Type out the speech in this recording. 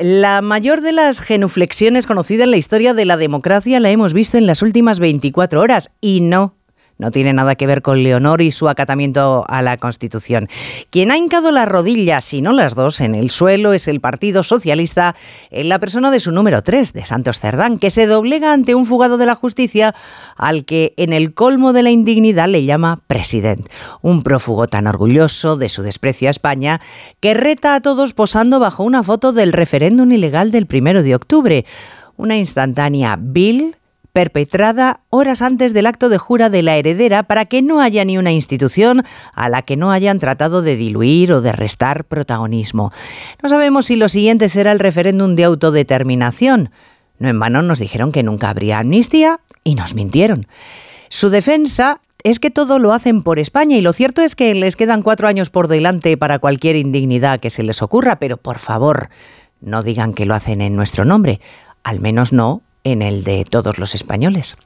La mayor de las genuflexiones conocida en la historia de la democracia la hemos visto en las últimas 24 horas y no no tiene nada que ver con Leonor y su acatamiento a la Constitución. Quien ha hincado las rodillas, si no las dos, en el suelo es el Partido Socialista, en la persona de su número 3, de Santos Cerdán, que se doblega ante un fugado de la justicia al que en el colmo de la indignidad le llama presidente. Un prófugo tan orgulloso de su desprecio a España que reta a todos posando bajo una foto del referéndum ilegal del primero de octubre. Una instantánea vil perpetrada horas antes del acto de jura de la heredera para que no haya ni una institución a la que no hayan tratado de diluir o de restar protagonismo. No sabemos si lo siguiente será el referéndum de autodeterminación. No en vano nos dijeron que nunca habría amnistía y nos mintieron. Su defensa es que todo lo hacen por España y lo cierto es que les quedan cuatro años por delante para cualquier indignidad que se les ocurra, pero por favor, no digan que lo hacen en nuestro nombre, al menos no en el de todos los españoles.